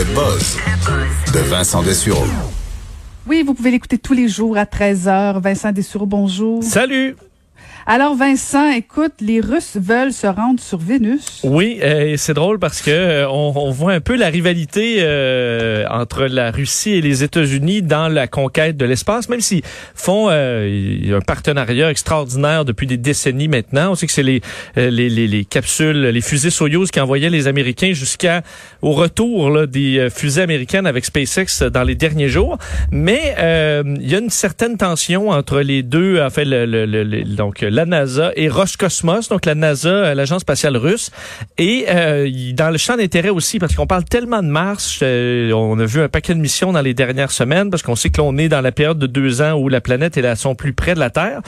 Le buzz de Vincent Dessureau. Oui, vous pouvez l'écouter tous les jours à 13h. Vincent Dessureau, bonjour. Salut! Alors Vincent, écoute, les Russes veulent se rendre sur Vénus. Oui, euh, c'est drôle parce que euh, on, voit un peu la rivalité euh, entre la Russie et les États-Unis dans la conquête de l'espace, même s'ils font euh, un partenariat extraordinaire depuis des décennies maintenant. On sait que c'est les, les, les, les, capsules, les fusées Soyuz qui envoyaient les Américains jusqu'à au retour des fusées américaines avec SpaceX dans les derniers jours. Mais il y a une certaine tension entre les deux. Fait, donc la NASA et Roscosmos, donc la NASA, euh, l'agence spatiale russe. Et euh, dans le champ d'intérêt aussi, parce qu'on parle tellement de Mars, euh, on a vu un paquet de missions dans les dernières semaines, parce qu'on sait que l'on est dans la période de deux ans où la planète est à son plus près de la Terre.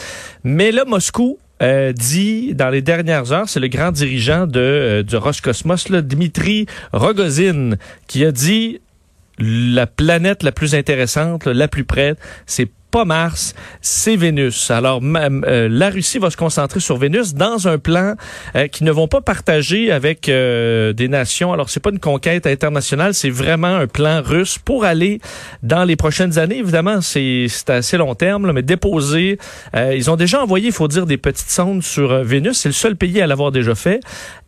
Mais là, Moscou euh, dit dans les dernières heures, c'est le grand dirigeant de, euh, du Roscosmos, là, Dmitri Rogozin, qui a dit la planète la plus intéressante, la plus près, c'est pas Mars, c'est Vénus. Alors, euh, la Russie va se concentrer sur Vénus dans un plan euh, qui ne vont pas partager avec euh, des nations. Alors, c'est pas une conquête internationale, c'est vraiment un plan russe pour aller dans les prochaines années. Évidemment, c'est assez long terme, mais déposer. ils ont déjà envoyé, il faut dire, des petites sondes sur Vénus. C'est le seul pays à l'avoir déjà fait.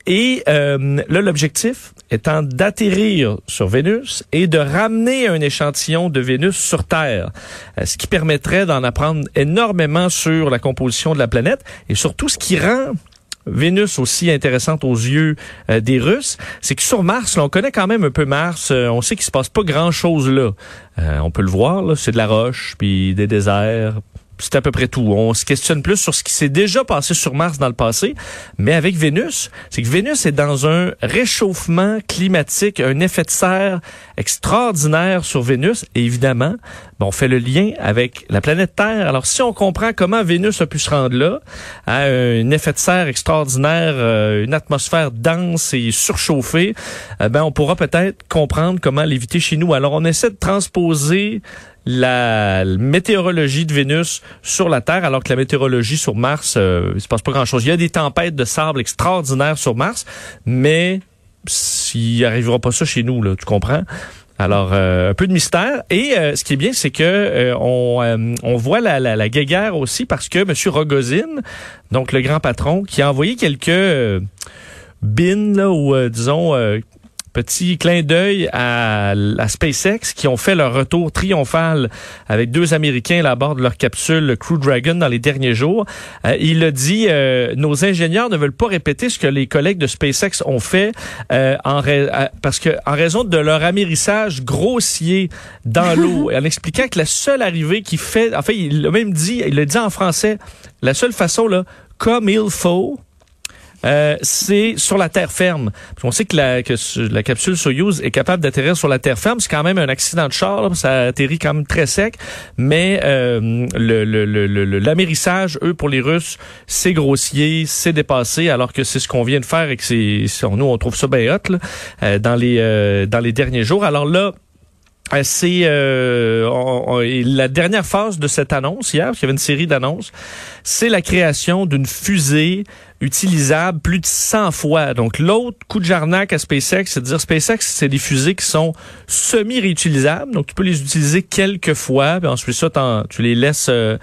Et euh, là, l'objectif étant d'atterrir sur Vénus et de ramener un échantillon de Vénus sur Terre, euh, ce qui permettrait d'en apprendre énormément sur la composition de la planète et surtout ce qui rend Vénus aussi intéressante aux yeux euh, des Russes, c'est que sur Mars, là, on connaît quand même un peu Mars, on sait qu'il se passe pas grand-chose là. on peut le voir, c'est de la roche, puis des déserts, c'est à peu près tout. On se questionne plus sur ce qui s'est déjà passé sur Mars dans le passé, mais avec Vénus, c'est que Vénus est dans un réchauffement climatique, un effet de serre extraordinaire sur Vénus. Et évidemment, on fait le lien avec la planète Terre. Alors, si on comprend comment Vénus a pu se rendre là, à un effet de serre extraordinaire, euh, une atmosphère dense et surchauffée, eh ben, on pourra peut-être comprendre comment l'éviter chez nous. Alors, on essaie de transposer la météorologie de Vénus sur la Terre, alors que la météorologie sur Mars, euh, il se passe pas grand-chose. Il y a des tempêtes de sable extraordinaires sur Mars, mais s'il arrivera pas ça chez nous, tu comprends? Alors, euh, un peu de mystère. Et euh, ce qui est bien, c'est que on, on voit la, la, la guéguerre aussi parce que M. Rogozin, donc le grand patron, qui a envoyé quelques bins, là, ou disons Petit clin d'œil à, la SpaceX qui ont fait leur retour triomphal avec deux Américains à bord de leur capsule Crew Dragon dans les derniers jours. Euh, il a dit euh, nos ingénieurs ne veulent pas répéter ce que les collègues de SpaceX ont fait euh, en parce que en raison de leur amérissage grossier dans l'eau, en expliquant que la seule arrivée qui fait, en fait, il l'a même dit, il l'a dit en français, la seule façon là, comme il faut euh, c'est sur la terre ferme. On sait que la, que la capsule Soyuz est capable d'atterrir sur la terre ferme. C'est quand même un accident de char. ça atterrit quand même très sec. Mais euh, l'amérissage, eux, pour les Russes, c'est grossier, c'est dépassé, alors que c'est ce qu'on vient de faire et que c'est, nous, on trouve ça bien hot euh, dans, les, euh, dans les derniers jours. Alors là, euh, c'est euh, la dernière phase de cette annonce hier, parce qu'il y avait une série d'annonces, c'est la création d'une fusée utilisable plus de 100 fois. Donc l'autre coup de jarnac à SpaceX, c'est de dire SpaceX, c'est des fusées qui sont semi-réutilisables, donc tu peux les utiliser quelques fois, ensuite ça, tu les laisses euh,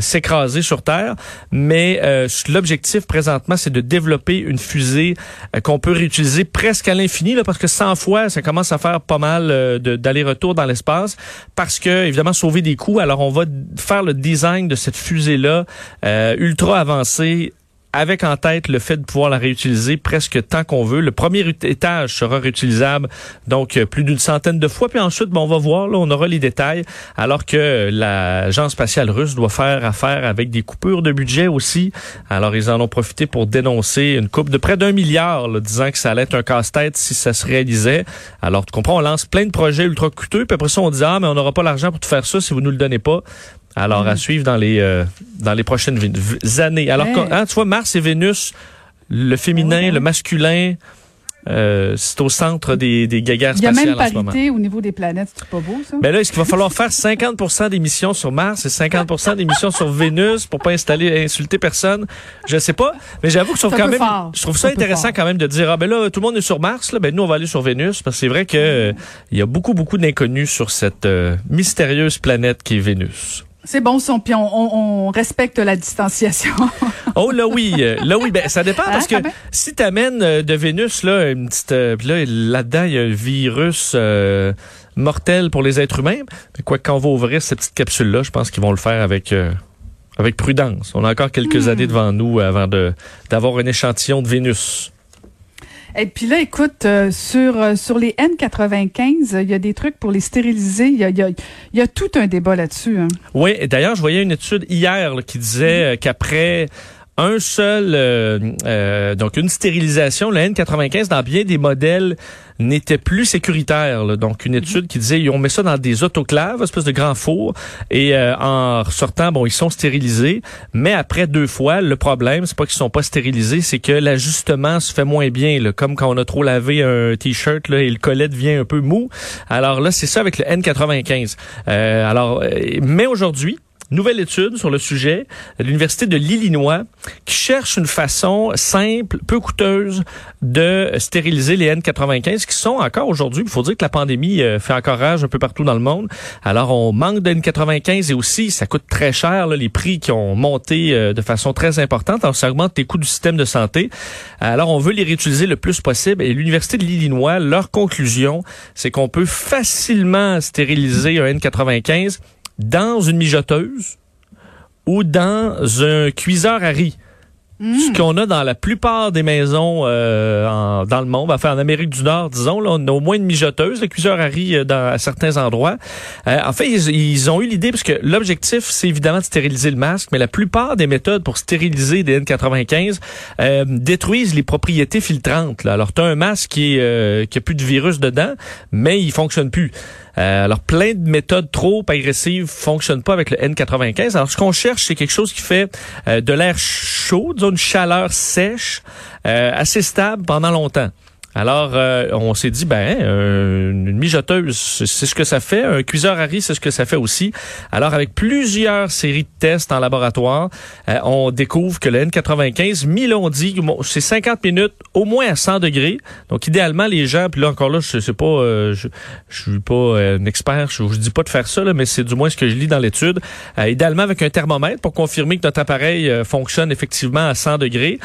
s'écraser sur Terre. Mais l'objectif présentement, c'est de développer une fusée qu'on peut réutiliser presque à l'infini, parce que 100 fois, ça commence à faire pas mal d'aller retour dans l'espace parce que évidemment sauver des coûts. Alors on va faire le design de cette fusée là euh, ultra avancée avec en tête le fait de pouvoir la réutiliser presque tant qu'on veut. Le premier étage sera réutilisable donc euh, plus d'une centaine de fois, puis ensuite, bon, on va voir, là, on aura les détails, alors que l'agence spatiale russe doit faire affaire avec des coupures de budget aussi. Alors, ils en ont profité pour dénoncer une coupe de près d'un milliard, là, disant que ça allait être un casse-tête si ça se réalisait. Alors, tu comprends, on lance plein de projets ultra coûteux, puis après ça, on dit, ah, mais on n'aura pas l'argent pour faire ça si vous nous le donnez pas. Alors, à suivre dans les euh, dans les prochaines années. Alors, Hey. quand- hein, tu vois, Mars et Vénus, le féminin, Ouais, ouais. le masculin, euh, c'est au centre des, des guéguerres Il y a spatiales même en ce moment. parité au niveau des planètes. C'est pas beau, ça? Mais là, est-ce qu'il va falloir faire 50 d'émissions sur Mars et 50 d'émissions sur Vénus pour pas installer, insulter personne? Je sais pas. Mais j'avoue que je trouve quand même, fort. je trouve ça intéressant quand même de dire, ah ben là, tout le monde est sur Mars, là, ben nous, on va aller sur Vénus. Parce que c'est vrai que euh, il y a beaucoup, beaucoup d'inconnus sur cette euh, mystérieuse planète qui est Vénus. C'est bon, son, puis on, on, on respecte la distanciation. Oh là oui, euh, là oui, ben ça dépend parce Hein, que quand même? si t'amènes euh, de Vénus là une petite euh, là là-dedans il y a un virus euh, mortel pour les êtres humains, mais quoi quand on va ouvrir cette petite capsule là, je pense qu'ils vont le faire avec euh, avec prudence. On a encore quelques Hmm. années devant nous avant de d'avoir un échantillon de Vénus. Et puis là, écoute, euh, sur, euh, sur les N95, euh, il y a des trucs pour les stériliser. Il y a, y a, y a tout un débat là-dessus. hein. Oui, d'ailleurs, je voyais une étude hier qui disait euh, qu'après un seul, euh, euh, donc une stérilisation, le N95 dans bien des modèles n'était plus sécuritaire. Donc une étude qui disait on met ça dans des autoclaves, espèce de grands fours, et euh, en ressortant, bon, ils sont stérilisés, mais après deux fois, le problème, c'est pas qu'ils sont pas stérilisés, c'est que l'ajustement se fait moins bien, comme quand on a trop lavé un t-shirt et le collet devient un peu mou. Alors là, c'est ça avec le N95. Euh, alors, mais aujourd'hui, Nouvelle étude sur le sujet de l'Université de l'Illinois qui cherche une façon simple, peu coûteuse de stériliser les N95 qui sont encore aujourd'hui, il faut dire que la pandémie euh, fait encore rage un peu partout dans le monde. Alors on manque de N95 et aussi ça coûte très cher, là, les prix qui ont monté euh, de façon très importante. Alors ça augmente les coûts du système de santé. Alors on veut les réutiliser le plus possible et l'Université de l'Illinois, leur conclusion, c'est qu'on peut facilement stériliser un N95 dans une mijoteuse ou dans un cuiseur à riz. Ce qu'on a dans la plupart des maisons euh, en- dans le monde, enfin en Amérique du Nord, disons, là, on a au moins une mijoteuse, le cuiseur à riz euh, dans, à certains endroits. Euh, en fait, ils, ils ont eu l'idée, parce que l'objectif, c'est évidemment de stériliser le masque, mais la plupart des méthodes pour stériliser des N95 euh, détruisent les propriétés filtrantes. Là. Alors, tu as un masque qui, est, euh, qui a plus de virus dedans, mais il fonctionne plus. Euh, alors, plein de méthodes trop agressives fonctionnent pas avec le N95. Alors, ce qu'on cherche, c'est quelque chose qui fait euh, de l'air chaud, disons une chaleur sèche, euh, assez stable pendant longtemps. Alors, euh, on s'est dit, ben, euh, une mijoteuse, c'est ce que ça fait. Un cuiseur à riz, c'est ce que ça fait aussi. Alors, avec plusieurs séries de tests en laboratoire, euh, on découvre que le N95, mille on dit, c'est 50 minutes, au moins à 100 degrés. Donc, idéalement, les gens, puis là, encore là, je sais pas, je, je suis pas un expert, je vous dis pas de faire ça, mais c'est du moins ce que je lis dans l'étude. Idéalement, avec un thermomètre pour confirmer que notre appareil fonctionne effectivement à 100 degrés.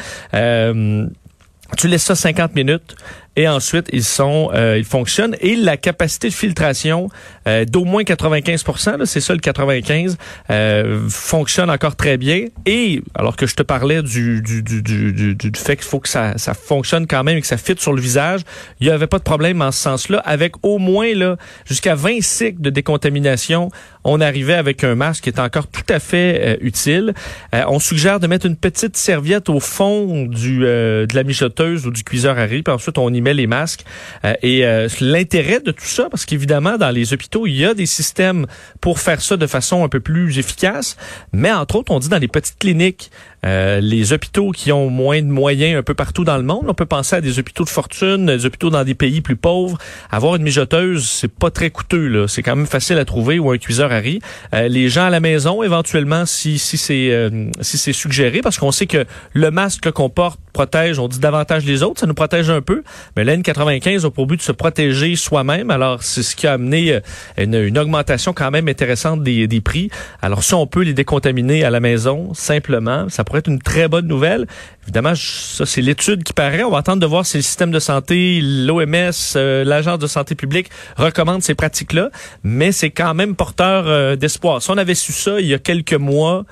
Tu laisses ça 50 minutes et ensuite ils sont euh, ils fonctionnent. Et la capacité de filtration euh, d'au moins 95 là, c'est ça le 95 euh, fonctionne encore très bien. Et alors que je te parlais du du du du, du, fait qu'il faut que ça ça fonctionne quand même et que ça fitte sur le visage, il y avait pas de problème en ce sens-là. Avec au moins là jusqu'à 20 cycles de décontamination, on arrivait avec un masque qui est encore tout à fait euh, utile. Euh, on suggère de mettre une petite serviette au fond du de la mijoteuse ou du cuiseur à riz, puis ensuite on y met les masques. Euh, et euh, l'intérêt de tout ça, parce qu'évidemment dans les hôpitaux il y a des systèmes pour faire ça de façon un peu plus efficace, mais entre autres on dit dans les petites cliniques, euh, les hôpitaux qui ont moins de moyens un peu partout dans le monde, on peut penser à des hôpitaux de fortune, des hôpitaux dans des pays plus pauvres. Avoir une mijoteuse, c'est pas très coûteux c'est quand même facile à trouver ou un cuiseur à riz. Euh, les gens à la maison, éventuellement, si si c'est euh, si c'est suggéré, parce qu'on sait que le masque qu'on porte protège, on dit davantage les autres, ça nous protège un peu, mais l'N95 a pour but de se protéger soi-même. Alors c'est ce qui a amené une, une augmentation quand même intéressante des, des prix. Alors si on peut les décontaminer à la maison simplement, ça pourrait être une très bonne nouvelle. Évidemment, ça c'est l'étude qui paraît. On va attendre de voir si le système de santé, l'OMS, euh, l'agence de santé publique recommande ces pratiques-là, mais c'est quand même porteur euh, d'espoir. Si on avait su ça il y a quelques mois,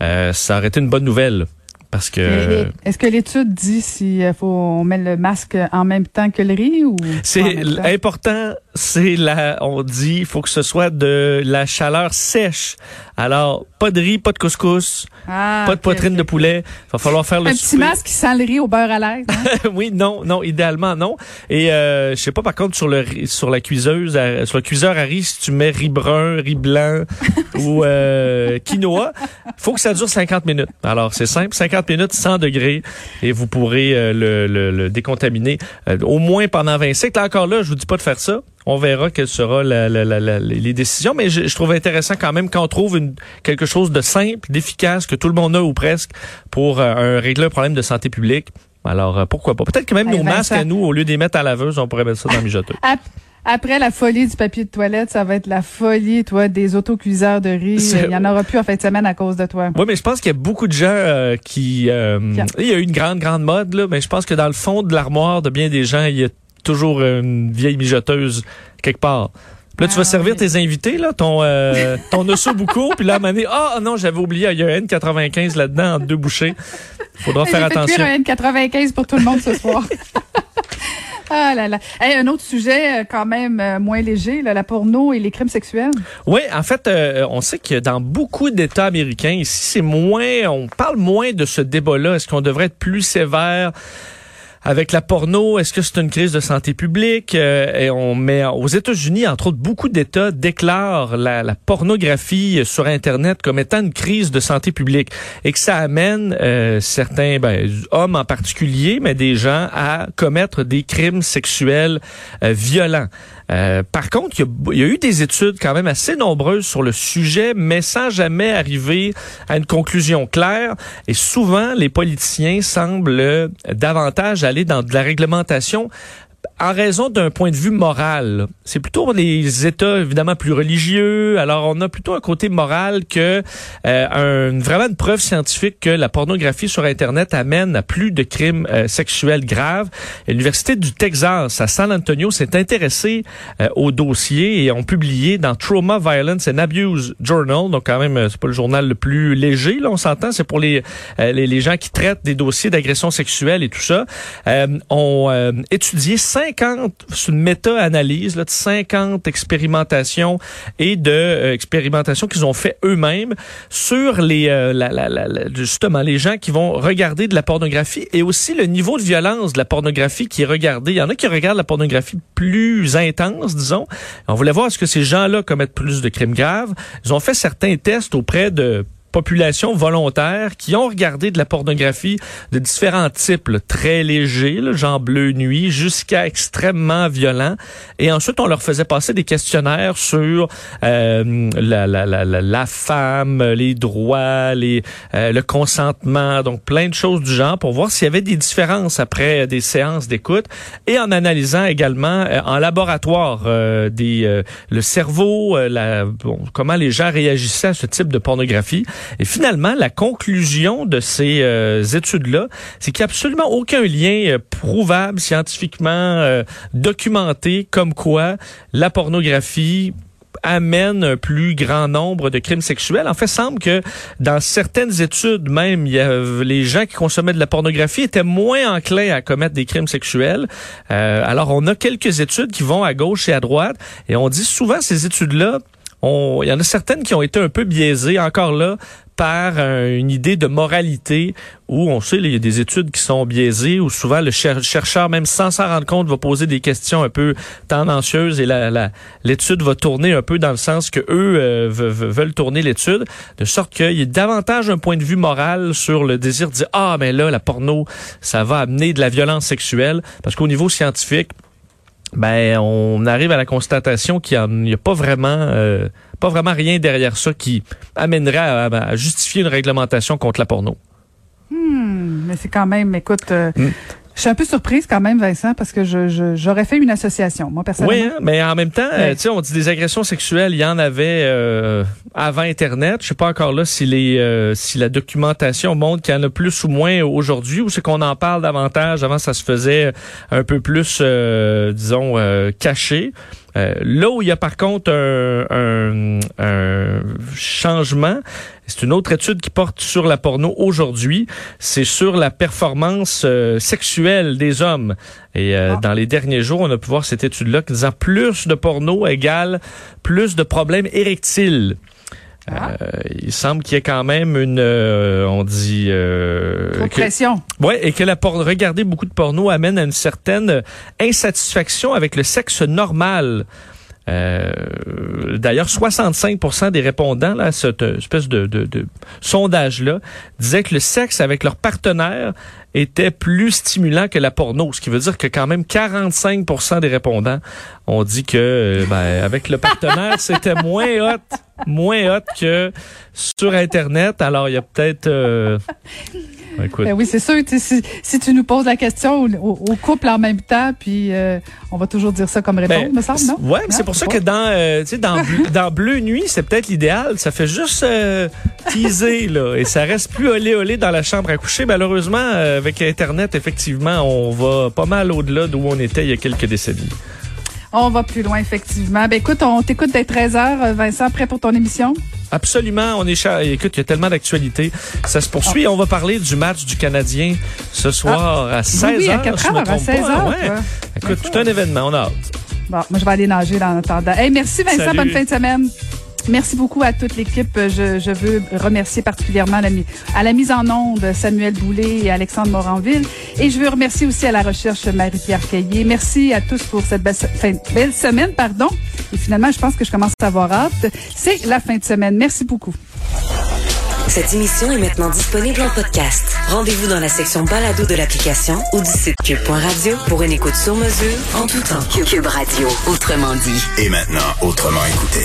euh, ça aurait été une bonne nouvelle Parce que Est-ce que l'étude dit si euh, faut on met le masque en même temps que le riz ou c'est important, c'est la, on dit, il faut que ce soit de la chaleur sèche. Alors, pas de riz, pas de couscous, Ah, pas de poitrine de poulet. Il va falloir faire le Un petit masque qui sent le riz au beurre à l'aise. hein? oui, non, non, idéalement non. Et euh, je sais pas par contre sur le riz- sur la cuiseuse, à- sur le cuiseur à riz, si tu mets riz brun, riz blanc ou euh, quinoa, faut que ça dure 50 minutes. Alors c'est simple, 50 minutes, 100 degrés, et vous pourrez euh, le, le- le décontaminer euh, au moins pendant 20 siècles. Encore là, je vous dis pas de faire ça. On verra quelles seront les décisions, mais je, je trouve intéressant quand même qu'on trouve une, quelque chose de simple, d'efficace, que tout le monde a ou presque, pour euh, régler un problème de santé publique. Alors, pourquoi pas? Peut-être que même nos masques Vincent. à nous, au lieu de les mettre à laveuse, on pourrait mettre ça dans le mijoteuse. Ap- Après la folie du papier de toilette, ça va être la folie, toi, des autocuiseurs de riz. Il y en aura plus en fin de semaine à cause de toi. Oui, mais je pense qu'il y a beaucoup de gens euh, qui... euh, il y a eu une grande, grande mode, là, mais je pense que dans le fond de l'armoire de bien des gens, il y a toujours une vieille mijoteuse quelque part. Puis là, tu Ah, vas servir oui. tes invités, là, ton, euh, ton osso bucco, puis là, à ah non, j'avais oublié, il y a un N95 là-dedans, en deux bouchées. Faudra faire j'ai fait attention. cuire un N95 pour tout le monde ce soir. ah là là. Hey, un autre sujet euh, quand même euh, moins léger, là, la porno et les crimes sexuels. Oui, en fait, euh, on sait que dans beaucoup d'États américains, ici, c'est moins, on parle moins de ce débat-là. Est-ce qu'on devrait être plus sévère? Avec la porno, est-ce que c'est une crise de santé publique? Euh, et on met aux États-Unis, entre autres, beaucoup d'États déclarent la, pornographie sur Internet comme étant une crise de santé publique et que ça amène euh, certains ben, hommes en particulier, mais des gens à commettre des crimes sexuels euh, violents. Euh, par contre, il y, y a eu des études quand même assez nombreuses sur le sujet, mais sans jamais arriver à une conclusion claire. Et souvent, les politiciens semblent euh, davantage aller dans de la réglementation en raison d'un point de vue moral. C'est plutôt les États évidemment plus religieux. Alors on a plutôt un côté moral que euh, un, vraiment une preuve scientifique que la pornographie sur Internet amène à plus de crimes euh, sexuels graves. L'université du Texas à San Antonio s'est intéressée euh, au dossier et ont publié dans Trauma, Violence and Abuse Journal. Donc quand même euh, c'est pas le journal le plus léger. Là on s'entend, c'est pour les, euh, les les gens qui traitent des dossiers d'agression sexuelle et tout ça. Ont étudié 50, c'est une méta-analyse là, de 50 expérimentations et de euh, expérimentations qu'ils ont fait eux-mêmes sur les, euh, la, la, la, justement, les gens qui vont regarder de la pornographie et aussi le niveau de violence de la pornographie qui est regardé. Il y en a qui regardent la pornographie plus intense, disons. On voulait voir est-ce que ces gens-là commettent plus de crimes graves. Ils ont fait certains tests auprès de populations volontaires qui ont regardé de la pornographie de différents types, très légers, là, genre bleu nuit, jusqu'à extrêmement violent. Et ensuite, on leur faisait passer des questionnaires sur euh, la, la, la, la, la femme, les droits, les, euh, le consentement, donc plein de choses du genre pour voir s'il y avait des différences après des séances d'écoute et en analysant également euh, en laboratoire euh, des, euh, le cerveau, euh, la, bon, comment les gens réagissaient à ce type de pornographie. Et finalement, la conclusion de ces euh, études-là, c'est qu'il n'y a absolument aucun lien euh, prouvable, scientifiquement euh, documenté, comme quoi la pornographie amène un plus grand nombre de crimes sexuels. En fait, semble que dans certaines études, même, il y a, les gens qui consommaient de la pornographie étaient moins enclins à commettre des crimes sexuels. Euh, alors, on a quelques études qui vont à gauche et à droite, et on dit souvent ces études-là il y en a certaines qui ont été un peu biaisées, encore là, par euh, une idée de moralité où on sait, il y a des études qui sont biaisées, où souvent le cher- chercheur, même sans s'en rendre compte, va poser des questions un peu tendancieuses et la- l'étude va tourner un peu dans le sens que eux euh, ve- ve- veulent tourner l'étude, de sorte qu'il y ait davantage un point de vue moral sur le désir de dire ah mais là la porno ça va amener de la violence sexuelle, parce qu'au niveau scientifique ben on arrive à la constatation qu'il n'y a pas vraiment euh, pas vraiment rien derrière ça qui amènerait à, à justifier une réglementation contre la porno. Hmm, mais c'est quand même, écoute, euh, Hmm. Je suis un peu surprise quand même, Vincent, parce que je, je- j'aurais fait une association, moi, personnellement. Oui, hein, mais en même temps, euh, Ouais. tu sais, on dit des agressions sexuelles, il y en avait euh, avant Internet. Je sais pas encore là si les euh, si la documentation montre qu'il y en a plus ou moins aujourd'hui, ou c'est qu'on en parle davantage. Avant, ça se faisait un peu plus, euh, disons, euh, caché. Euh, là où il y a par contre un, un, un changement, c'est une autre étude qui porte sur la porno aujourd'hui. C'est sur la performance euh, sexuelle des hommes. Et euh, Ah. dans les derniers jours, on a pu voir cette étude-là qui disant plus de porno égale plus de problèmes érectiles. Ah. Euh, il semble qu'il y ait quand même une, euh, on dit, euh, pression. Ouais, et que la por- regarder beaucoup de porno amène à une certaine insatisfaction avec le sexe normal. Euh, D'ailleurs, 65% des répondants là, à cette espèce de, de, de sondage-là disaient que le sexe avec leur partenaire était plus stimulant que la porno, ce qui veut dire que quand même 45% des répondants ont dit que euh, ben, avec le partenaire c'était moins hot, moins hot que sur Internet. Alors il y a peut-être, euh, écoute, Ben oui, c'est sûr. Si, si tu nous poses la question au, couple en même temps, puis euh, on va toujours dire ça comme réponse, Ben, me semble, non? Ouais, mais c'est pour ça que dans, euh, dans, Bleu- dans Bleu Nuit, c'est peut-être l'idéal. Ça fait juste euh, teaser, là. Et ça reste plus olé olé dans la chambre à coucher. Malheureusement, avec Internet, effectivement, on va pas mal au-delà d'où on était il y a quelques décennies. On va plus loin, effectivement. Ben écoute, on t'écoute dès 13h. Vincent, prêt pour ton émission? Absolument, on est écoute, il y a tellement d'actualités. Ça se poursuit. On va parler du match du Canadien ce soir à 16h. Ah. oui, à 4 si je me heures, à trompe pas. 16 heures, Ouais. quoi. Écoute, tout un événement, on a hâte. Bon, moi, je vais aller nager là, en attendant. Hey, merci, Vincent. Salut. Bonne fin de semaine. Merci beaucoup à toute l'équipe. Je, je veux remercier particulièrement la, mi- à la mise en onde Samuel Boulet et Alexandre Moranville. Et je veux remercier aussi à la recherche Marie-Pierre Caillé. Merci à tous pour cette belle, fin- belle semaine. pardon. Et finalement, je pense que je commence à avoir hâte. C'est la fin de semaine. Merci beaucoup. Cette émission est maintenant disponible en podcast. Rendez-vous dans la section balado de l'application ou du site cube.radio pour une écoute sur mesure en tout temps. Cube Radio, autrement dit. Et maintenant, autrement écouté.